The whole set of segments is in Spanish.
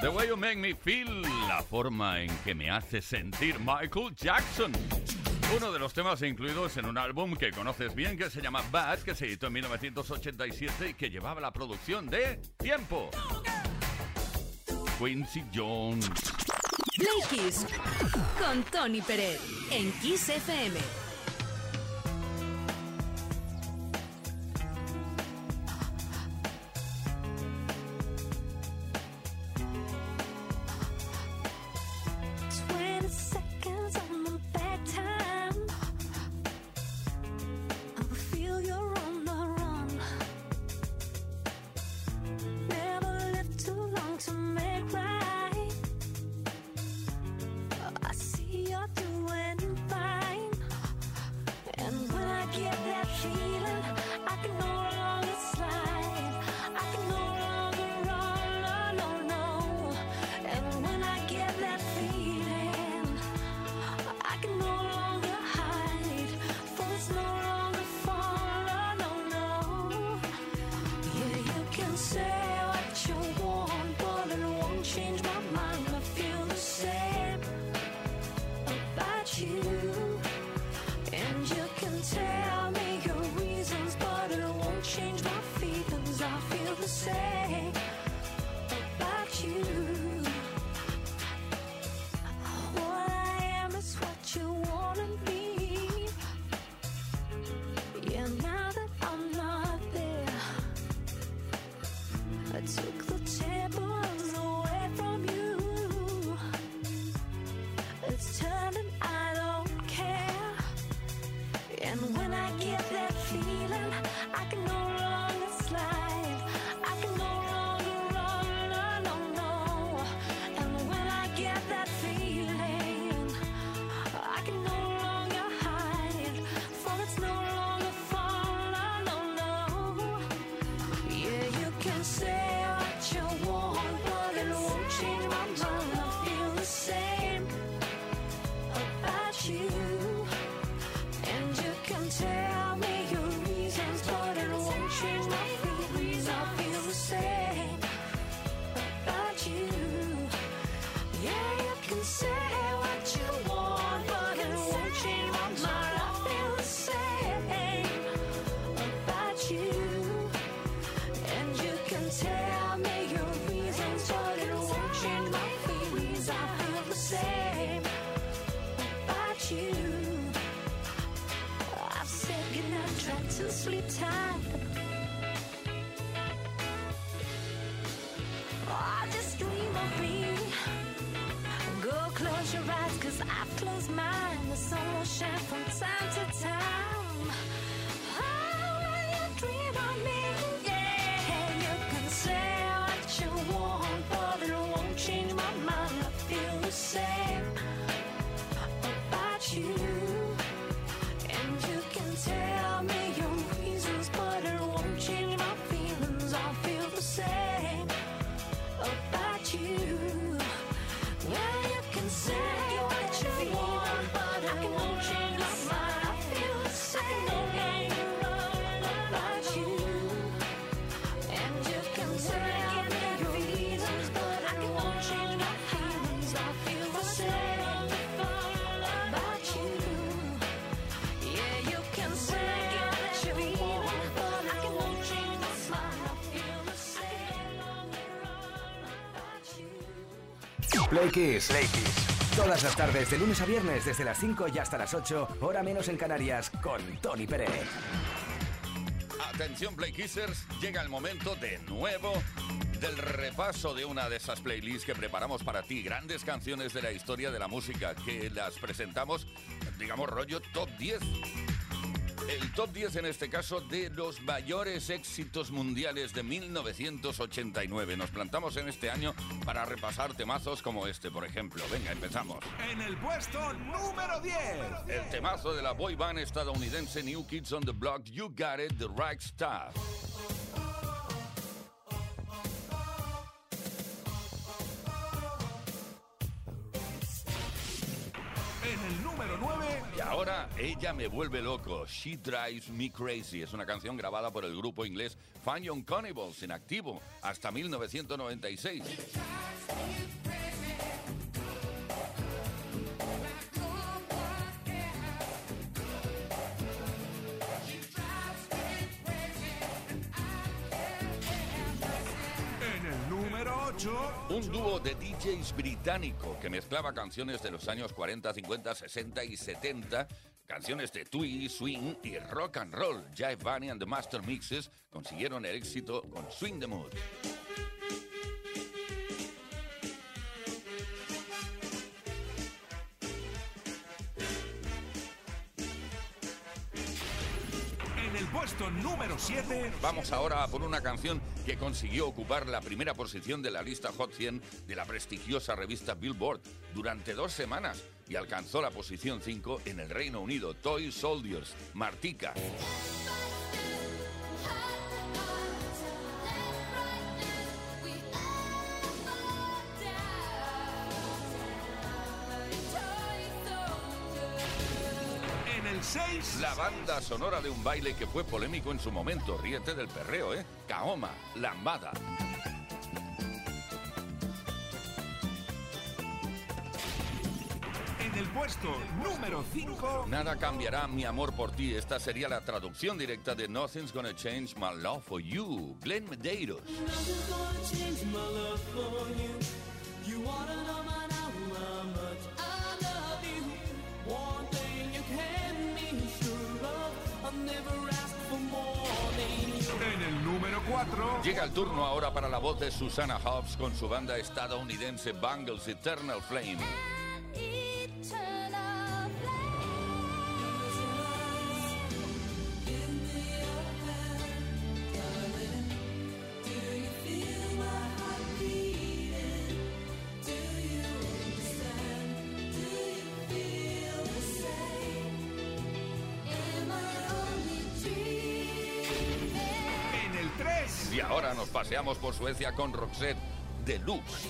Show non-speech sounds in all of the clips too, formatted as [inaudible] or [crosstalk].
The Way You Make Me Feel, la forma en que me hace sentir Michael Jackson. Uno de los temas incluidos en un álbum que conoces bien que se llama Bad, que se editó en 1987 y que llevaba la producción de Tiempo. Quincy Jones. Play con Tony Pérez en Kiss FM. change my mind, I feel the same about you. Sleep tight. Oh, just dream of me. Go close your eyes, cause I've closed mine. The sun will shine from time to time. Oh, when you dream of me, Play Kiss. Play Kiss. Todas las tardes, de lunes a viernes, desde las 5 y hasta las 8, hora menos en Canarias, con Tony Pérez. Atención Play Kissers, llega el momento de nuevo del repaso de una de esas playlists que preparamos para ti, grandes canciones de la historia de la música que las presentamos, digamos rollo top 10. El top 10 en este caso de los mayores éxitos mundiales de 1989. Nos plantamos en este año para repasar temazos como este, por ejemplo. Venga, empezamos. En el puesto número 10. El temazo de la boy band estadounidense New Kids on the Block, You Got It, The Right Stuff. En el número 9. Y ahora ella me vuelve loco. She Drives Me Crazy. Es una canción grabada por el grupo inglés Fun Young Cannibals en activo hasta 1996. En el número 8. Un dúo de DJs británico que mezclaba canciones de los años 40, 50, 60 y 70, canciones de twee, swing y rock and roll. Jive Bunny and the Master Mixes consiguieron el éxito con Swing the Mood. En el puesto número 7. Vamos ahora a por una canción que consiguió ocupar la primera posición de la lista Hot 100 de la prestigiosa revista Billboard durante dos semanas y alcanzó la posición 5 en el Reino Unido. Toy Soldiers, Martica. La banda sonora de un baile que fue polémico en su momento. Ríete del perreo, ¿eh? Kaoma, Lambada. En el puesto número 5. Nada cambiará mi amor por ti. Esta sería la traducción directa de Nothing's Gonna Change My Love for You. Glenn Medeiros. En el número 4. Llega el turno ahora para la voz de Susana Hobbs con su banda estadounidense Bangles Eternal Flame. Por Suecia con Roxette Deluxe.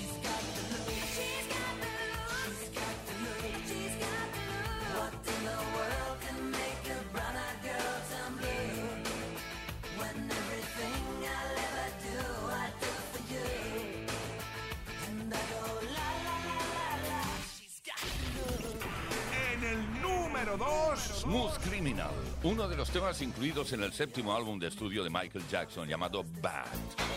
En el número 2. Smooth Criminal, uno de los temas incluidos en el séptimo álbum de estudio de Michael Jackson llamado Bad.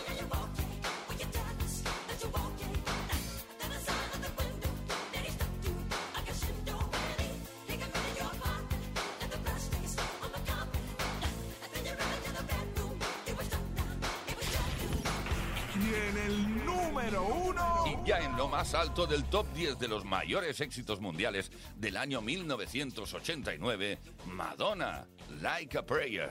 alto del top 10 de los mayores éxitos mundiales del año 1989, Madonna, Like a Prayer.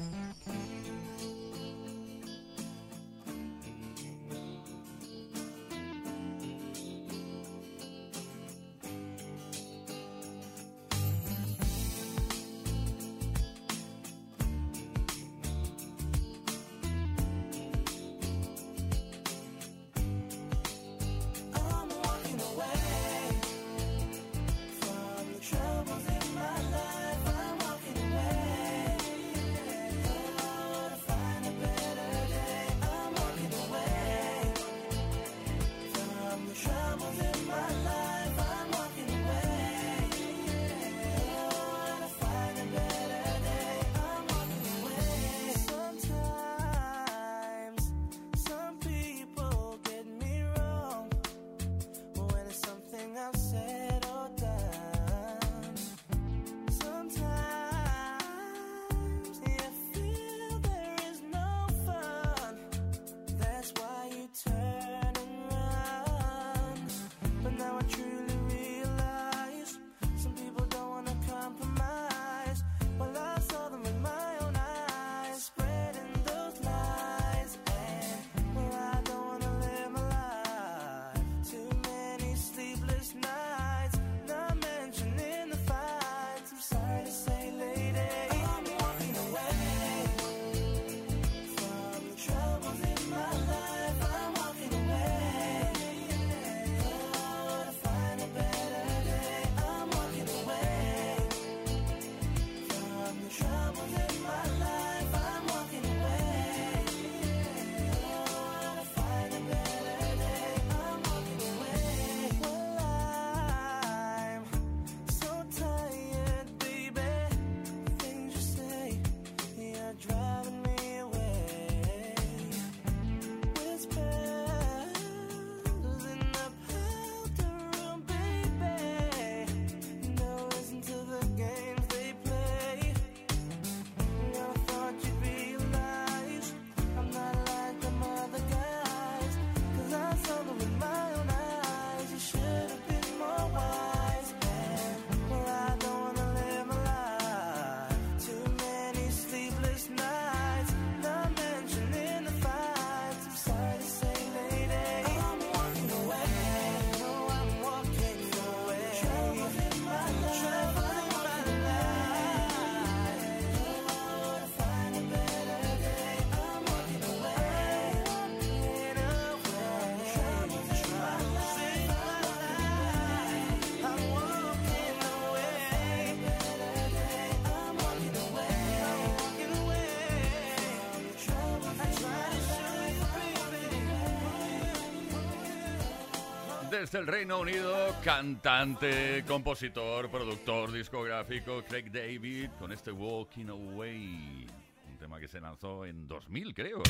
Desde el Reino Unido, cantante, compositor, productor discográfico Craig David con este Walking Away. Un tema que se lanzó en 2000, creo.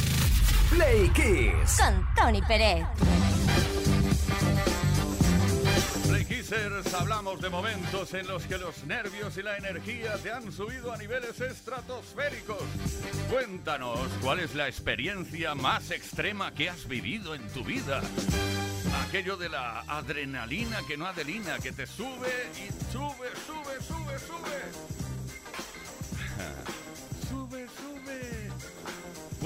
Play Kiss. Con Tony Pérez. Play Kissers, hablamos de momentos en los que los nervios y la energía te han subido a niveles estratosféricos. Cuéntanos cuál es la experiencia más extrema que has vivido en tu vida. Aquello de la adrenalina que no adelina, que te sube y sube, sube, sube, sube.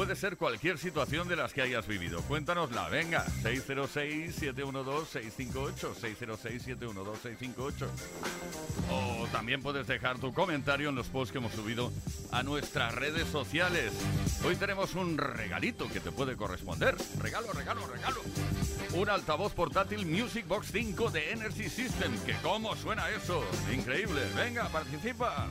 Puede ser cualquier situación de las que hayas vivido. Cuéntanosla, venga. 606-712-658. 606-712-658. O también puedes dejar tu comentario en los posts que hemos subido a nuestras redes sociales. Hoy tenemos un regalito que te puede corresponder. Regalo, regalo, regalo. Un altavoz portátil Music Box 5 de Energy System. Que cómo suena eso. Increíble. Venga, participa.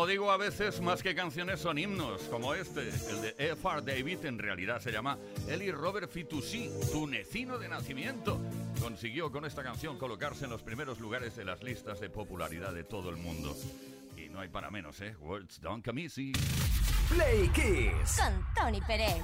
Como digo a veces, más que canciones son himnos, como este, el de F.R. David, en realidad se llama Eli Robert Fitoussi, tunecino de nacimiento. Consiguió con esta canción colocarse en los primeros lugares de las listas de popularidad de todo el mundo. Y no hay para menos, ¿eh? Words don't come easy. Play Kiss. Con Tony Pérez.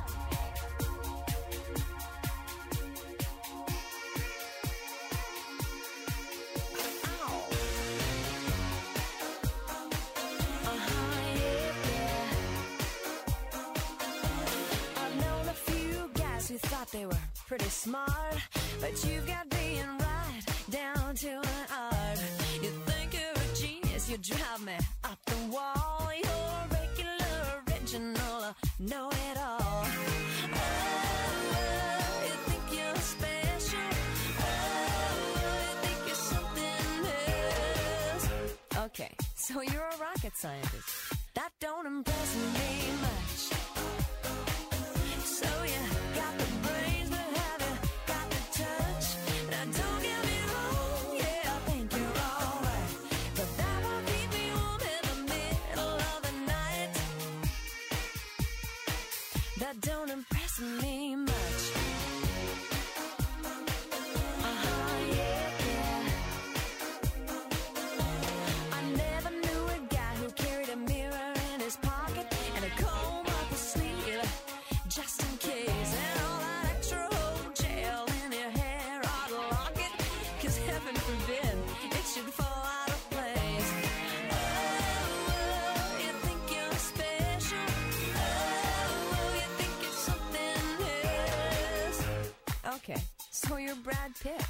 Okay, so you're Brad Pitt.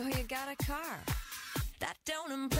So you got a car. That don't impress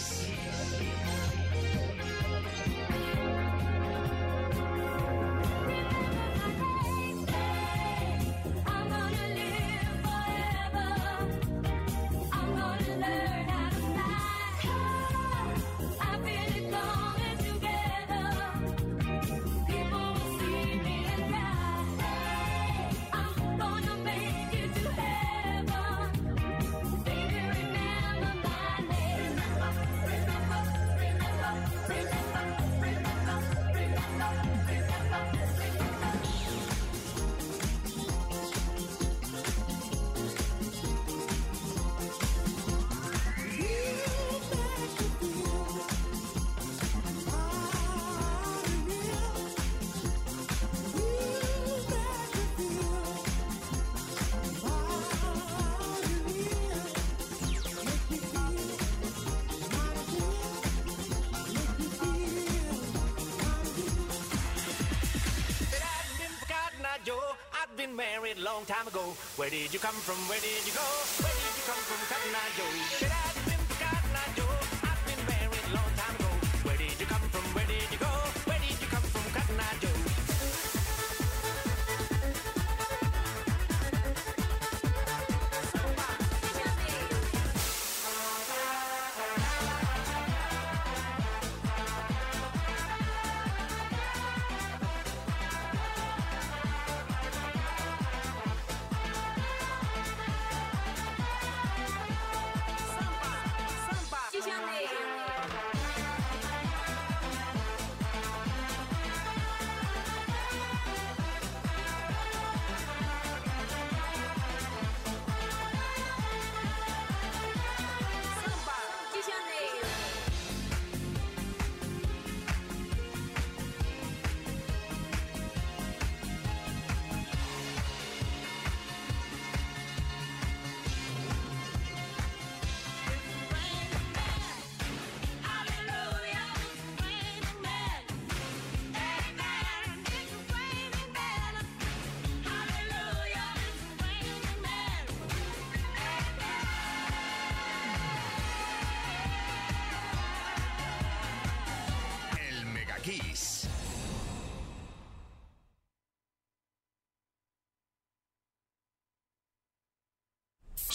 about Joe. I've been married long time ago. Where did you come from? Where did you go? Where did you come from, Cotton Eye Joe?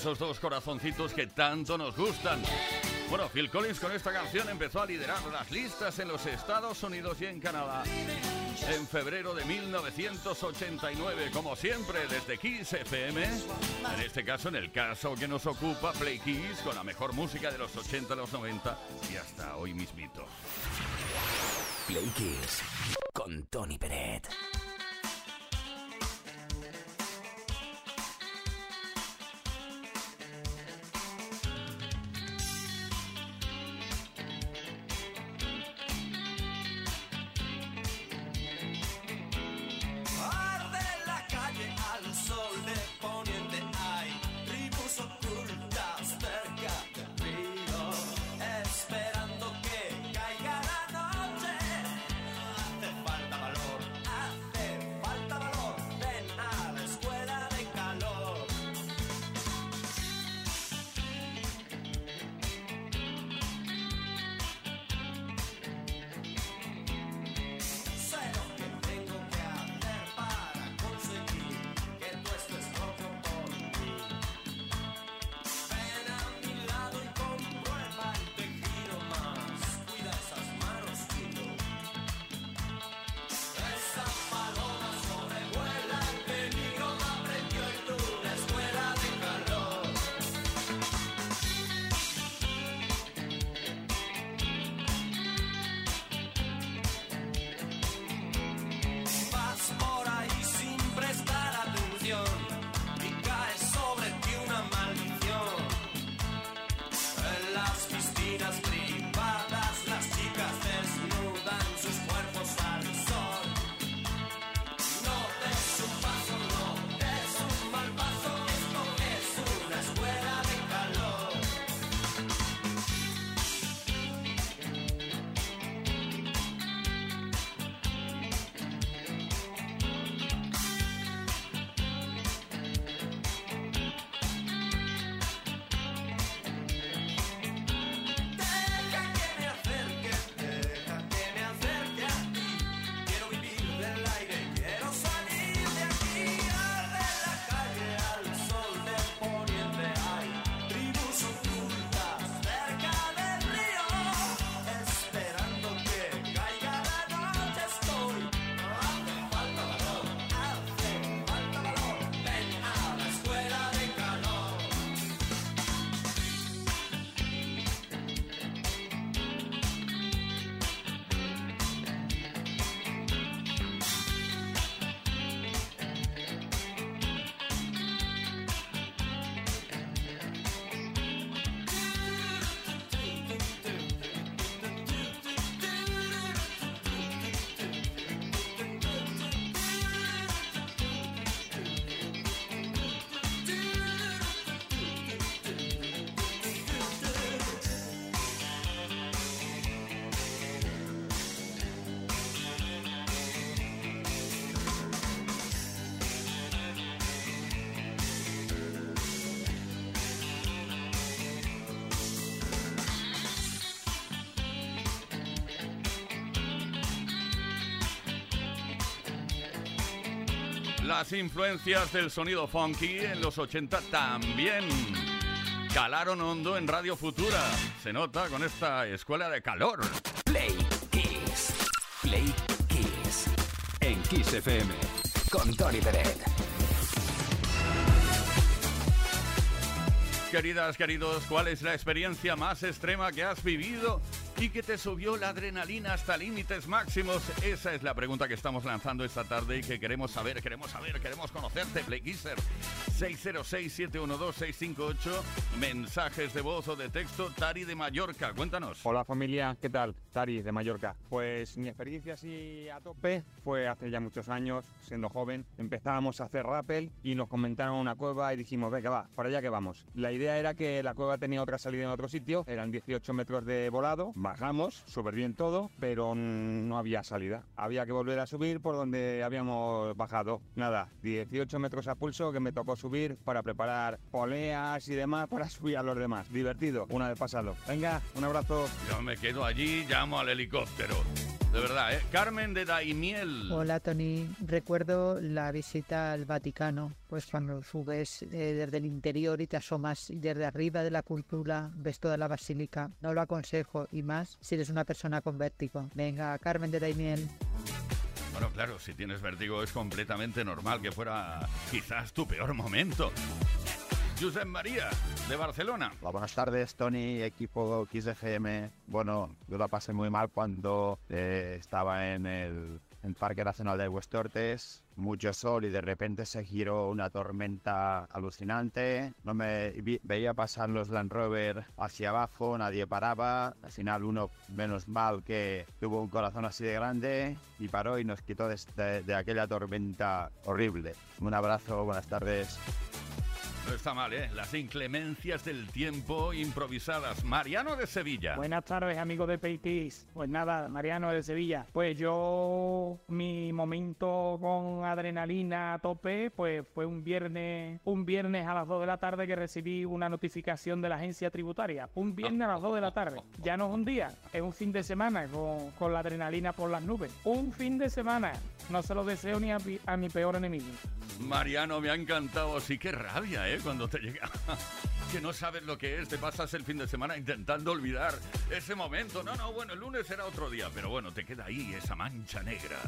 esos dos corazoncitos que tanto nos gustan. Bueno, Phil Collins con esta canción empezó a liderar las listas en los Estados Unidos y en Canadá en febrero de 1989, como siempre desde Kiss FM, en este caso en el caso que nos ocupa Play Kiss con la mejor música de los 80, los 90 y hasta hoy mismito. Play Kiss con Tony Pérez. Las influencias del sonido funky en los 80 también calaron hondo en Radio Futura. Se nota con esta escuela de calor. Play Kiss. Play Kiss. En Kiss FM. Con Tony Peret. Queridas, queridos, ¿cuál es la experiencia más extrema que has vivido y que te subió la adrenalina hasta límites máximos? Esa es la pregunta que estamos lanzando esta tarde y que queremos saber, queremos saber, queremos conocerte, Play Kisser. 606-712-658, mensajes de voz o de texto, Tari de Mallorca, cuéntanos. Hola familia, ¿qué tal? Tari de Mallorca. Pues mi experiencia así a tope fue hace ya muchos años, siendo joven. Empezábamos a hacer rappel y nos comentaron una cueva y dijimos, venga, va, para allá que vamos. La idea era que la cueva tenía otra salida en otro sitio, eran 18 metros de volado, bajamos, súper bien todo, pero no había salida. Había que volver a subir por donde habíamos bajado. Nada, 18 metros a pulso que me tocó subir para preparar poleas y demás para [laughs] subir a los demás. Divertido, una vez pasado. Venga, un abrazo. Yo me quedo allí, llamo al helicóptero. De verdad, ¿eh? Carmen de Daimiel. Hola Tony, recuerdo la visita al Vaticano, pues cuando subes eh, desde el interior y te asomas y desde arriba de la cúpula ves toda la basílica. No lo aconsejo y más si eres una persona con vértigo. Venga, Carmen de Daimiel. Bueno, claro, si tienes vértigo es completamente normal que fuera quizás tu peor momento. Josep María, de Barcelona. Hola, buenas tardes, Tony, equipo XFM. Bueno, yo la pasé muy mal cuando eh, estaba en el, en Parque Nacional de Huestortes, mucho sol y de repente se giró una tormenta alucinante. No me veía pasar los Land Rover hacia abajo, nadie paraba. Al final uno, menos mal que tuvo un corazón así de grande y paró y nos quitó de- de aquella tormenta horrible. Un abrazo, buenas tardes. No está mal, ¿eh? Las inclemencias del tiempo improvisadas. Mariano de Sevilla. Buenas tardes, amigos de Peitis. Pues nada, Mariano de Sevilla. Pues yo, mi momento con adrenalina a tope, pues fue un viernes, un viernes a las 2 de la tarde que recibí una notificación de la agencia tributaria. Un viernes a las 2 de la tarde. Ya no es un día, es un fin de semana con, con la adrenalina por las nubes. Un fin de semana. No se lo deseo ni a mi peor enemigo. Mariano, me ha encantado. Sí, qué rabia, ¿eh? Cuando te llega. [laughs] que no sabes lo que es, te pasas el fin de semana intentando olvidar ese momento. No, no, bueno, el lunes será otro día, pero bueno, te queda ahí esa mancha negra.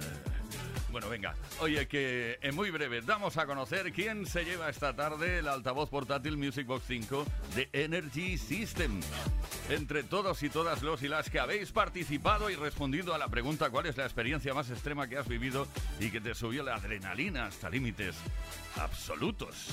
Eh, Bueno, venga. Oye, que en muy breve damos a conocer quién se lleva esta tarde el altavoz portátil Music Box 5 de Energy System. Entre todos y todas los y las que habéis participado y respondido a la pregunta cuál es la experiencia más extrema que has vivido y que te subió la adrenalina hasta límites absolutos.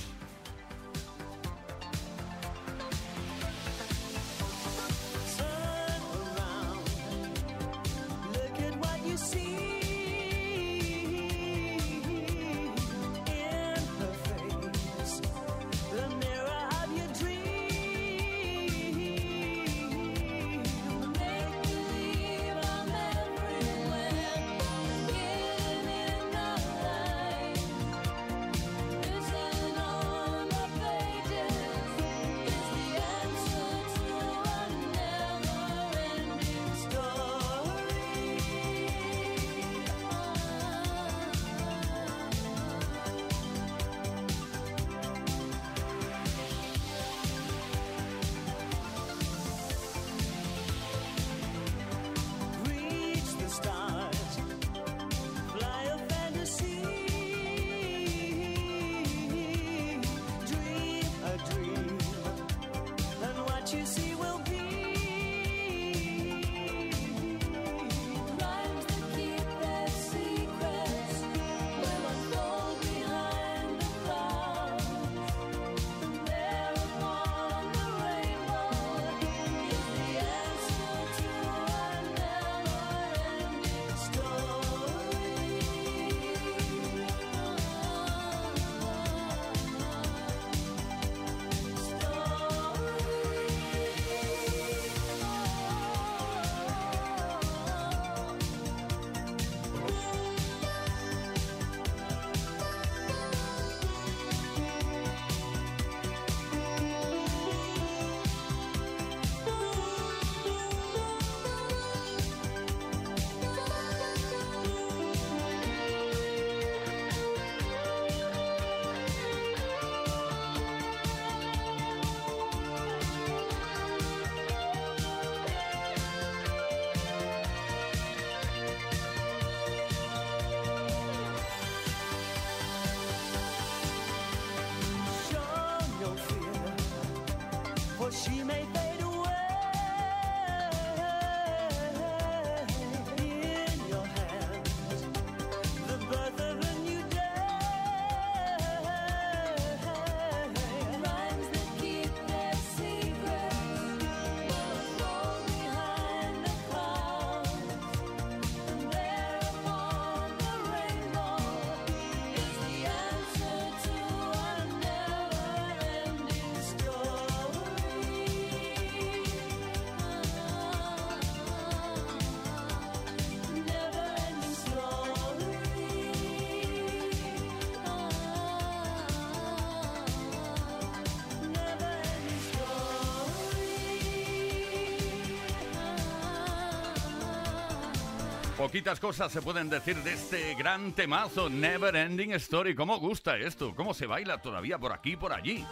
Poquitas cosas se pueden decir de este gran temazo, Never Ending Story. ¿Cómo gusta esto? ¿Cómo se baila todavía por aquí y por allí?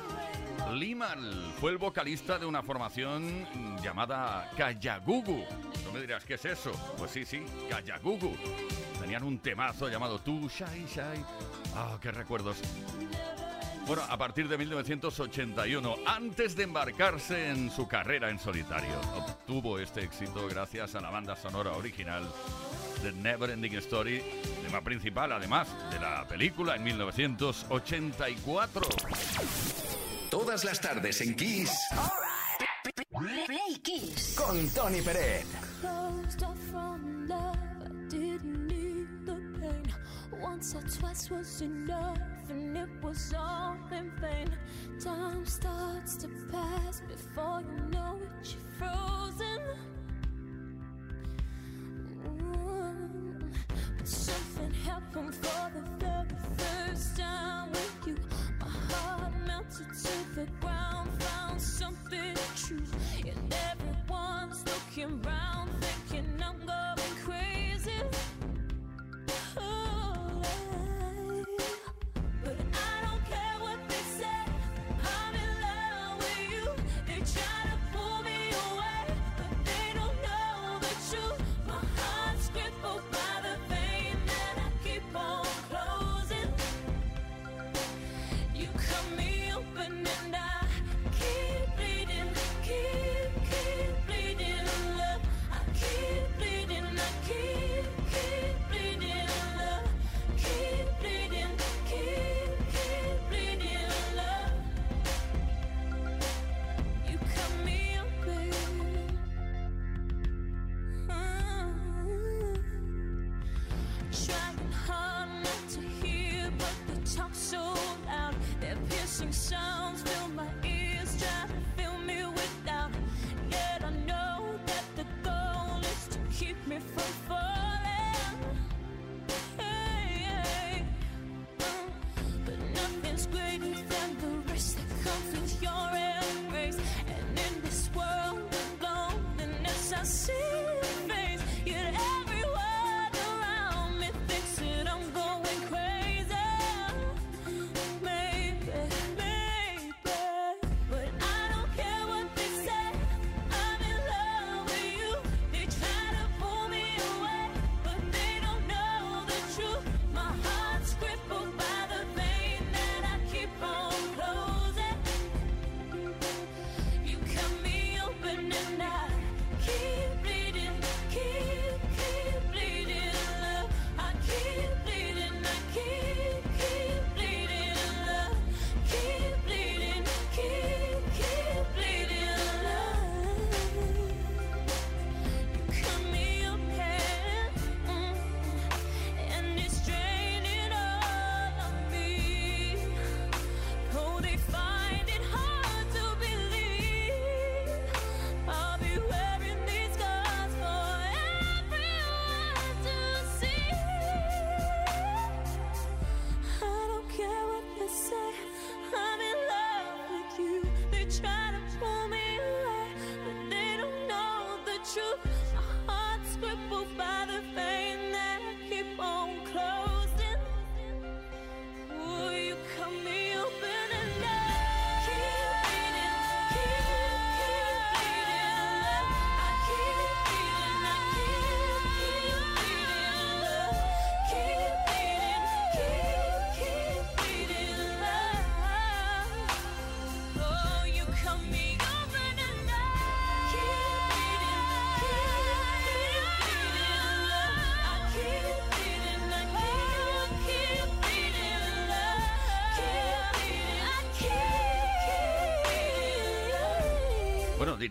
Limal fue el vocalista de una formación llamada Kayagugu. No me dirás qué es eso. Pues sí, sí, Kayagugu. Tenían un temazo llamado Tú, Shai Shai. Ah, oh, qué recuerdos. Bueno, a partir de 1981, antes de embarcarse en su carrera en solitario, obtuvo este éxito gracias a la banda sonora original The Never Ending Story, tema principal además de la película en 1984. Todas las tardes en Kiss. Right. Play Kiss. Con Tony Pérez. Once or twice was enough, and it was all in vain. Time starts to pass before you know it, you're frozen. Something happened for the very first time with you. My heart melted to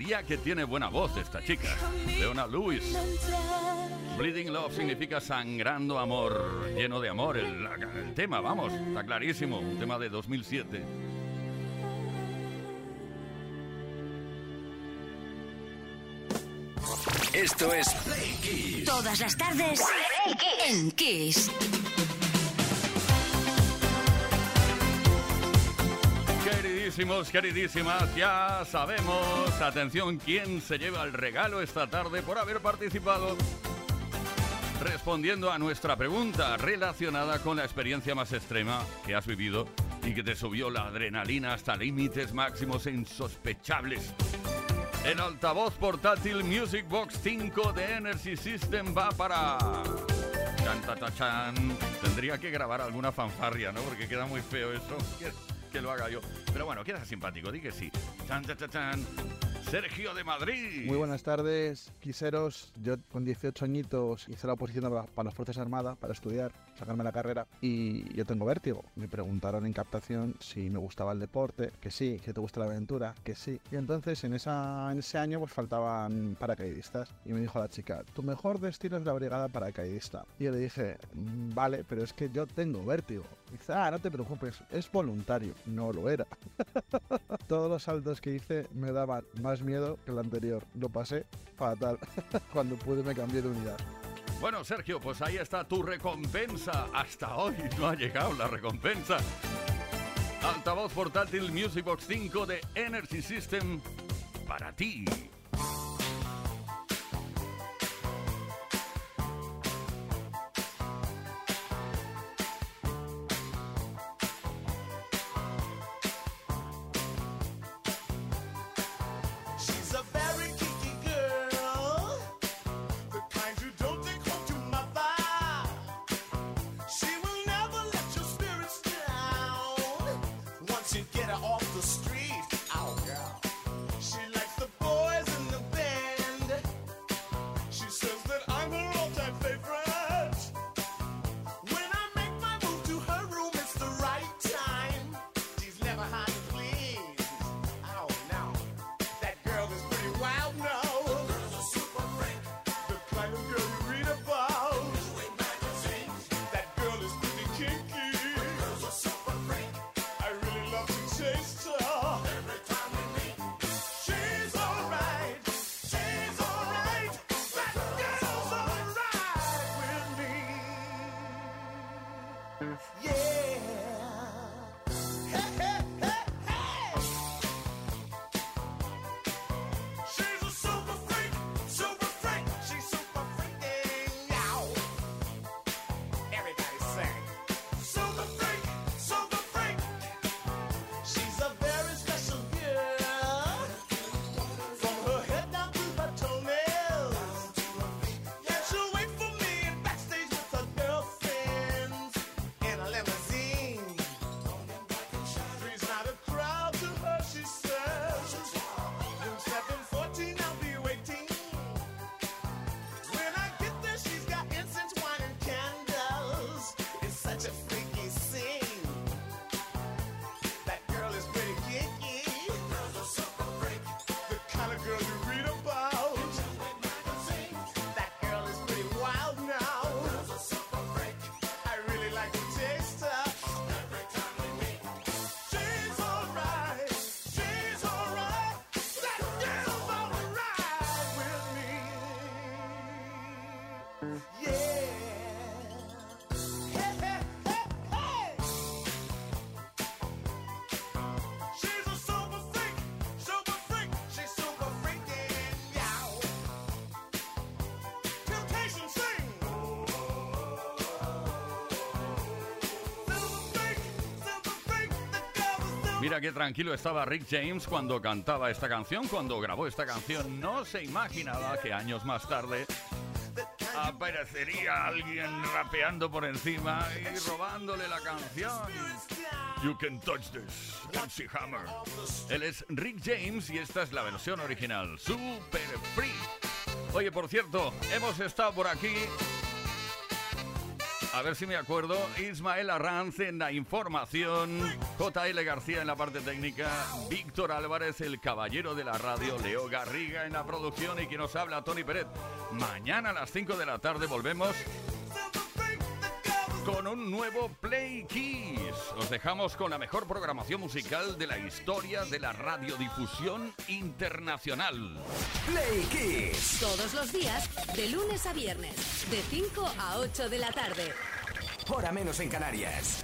diría que tiene buena voz esta chica, Leona Lewis. Bleeding Love significa sangrando amor, lleno de amor. El, tema, vamos, está clarísimo, un tema de 2007. Esto es Play Todas las tardes en Kiss. Queridísimos, queridísimas, ya sabemos, atención, quién se lleva el regalo esta tarde por haber participado respondiendo a nuestra pregunta relacionada con la experiencia más extrema que has vivido y que te subió la adrenalina hasta límites máximos e insospechables. El altavoz portátil Music Box 5 de Energy System va para... Chan, ta, ta, chan. Tendría que grabar alguna fanfarria, ¿no? Porque queda muy feo eso. Que, lo haga yo. Pero bueno, queda simpático, di que sí. Chan, ta, chan. Sergio de Madrid. Muy buenas tardes, quiseros. Yo con 18 añitos hice la oposición para las Fuerzas Armadas para estudiar, sacarme la carrera y yo tengo vértigo. Me preguntaron en captación si me gustaba el deporte, que sí, que te gusta la aventura, que sí. Y entonces en, esa, en ese año pues faltaban paracaidistas y me dijo la chica, tu mejor destino es la brigada paracaidista. Y yo le dije, "Mm, vale, pero es que yo tengo vértigo. Dice, ah, no te preocupes, es voluntario. No lo era. [laughs] Todos los saltos que hice me daban más miedo que el anterior. Lo pasé fatal. [laughs] Cuando pude me cambié de unidad. Bueno, Sergio, pues ahí está tu recompensa. Hasta hoy no ha llegado la recompensa. Altavoz portátil Music Box 5 de Energy System para ti. Mira qué tranquilo estaba Rick James cuando cantaba esta canción, cuando grabó esta canción. No se imaginaba que años más tarde aparecería alguien rapeando por encima y robándole la canción. You can touch this, MC Hammer. Él es Rick James y esta es la versión original, Super Free. Oye, por cierto, hemos estado por aquí. A ver si me acuerdo. Ismael Arranz en la información. JL García en la parte técnica. Víctor Álvarez, el caballero de la radio. Leo Garriga en la producción. Y quien nos habla, Tony Peret. Mañana a las 5 de la tarde volvemos con un nuevo Play Kiss. Os dejamos con la mejor programación musical de la historia de la radiodifusión internacional. Play Kiss. Todos los días, de lunes a viernes, de 5 a 8 de la tarde. Hora menos en Canarias.